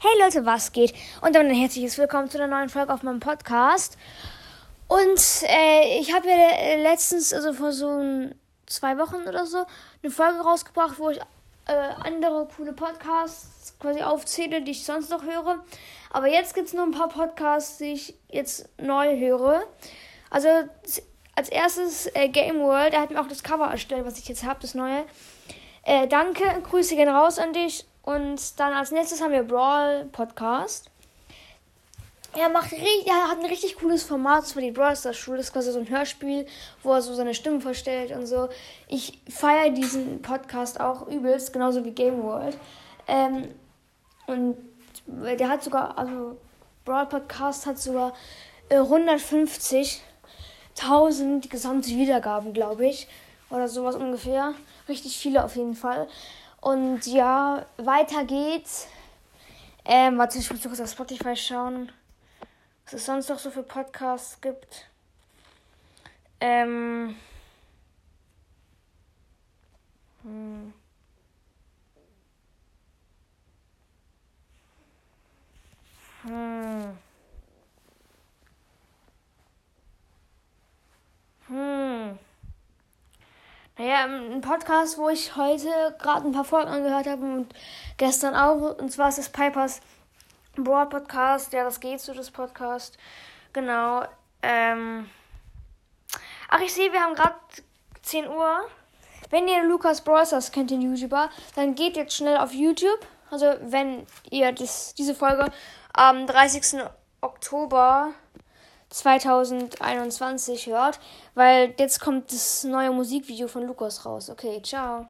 Hey Leute, was geht? Und damit ein herzliches Willkommen zu einer neuen Folge auf meinem Podcast. Und äh, ich habe ja letztens, also vor so zwei Wochen oder so, eine Folge rausgebracht, wo ich äh, andere coole Podcasts quasi aufzähle, die ich sonst noch höre. Aber jetzt gibt es noch ein paar Podcasts, die ich jetzt neu höre. Also als erstes äh, Game World, der hat mir auch das Cover erstellt, was ich jetzt habe, das neue. Äh, danke, Grüße gehen raus an dich. Und dann als nächstes haben wir Brawl Podcast. Er, macht, er hat ein richtig cooles Format für die Brawl Stars Schule. Das ist quasi so ein Hörspiel, wo er so seine Stimme verstellt und so. Ich feiere diesen Podcast auch übelst, genauso wie Game World. Ähm, und der hat sogar, also Brawl Podcast hat sogar äh, 150.000 gesamte Wiedergaben, glaube ich. Oder sowas ungefähr. Richtig viele auf jeden Fall. Und ja, weiter geht's. Ähm, warte, ich muss kurz auf Spotify schauen, was es sonst noch so für Podcasts gibt. Ähm. Hm. Hm. Naja, ein Podcast, wo ich heute gerade ein paar Folgen angehört habe und gestern auch. Und zwar ist es Pipers Broad Podcast. Ja, das geht so, das Podcast. Genau. Ähm Ach, ich sehe, wir haben gerade 10 Uhr. Wenn ihr Lukas Brawlers kennt, den YouTuber, dann geht jetzt schnell auf YouTube. Also, wenn ihr das, diese Folge am 30. Oktober 2021 hört, weil jetzt kommt das neue Musikvideo von Lukas raus. Okay, ciao.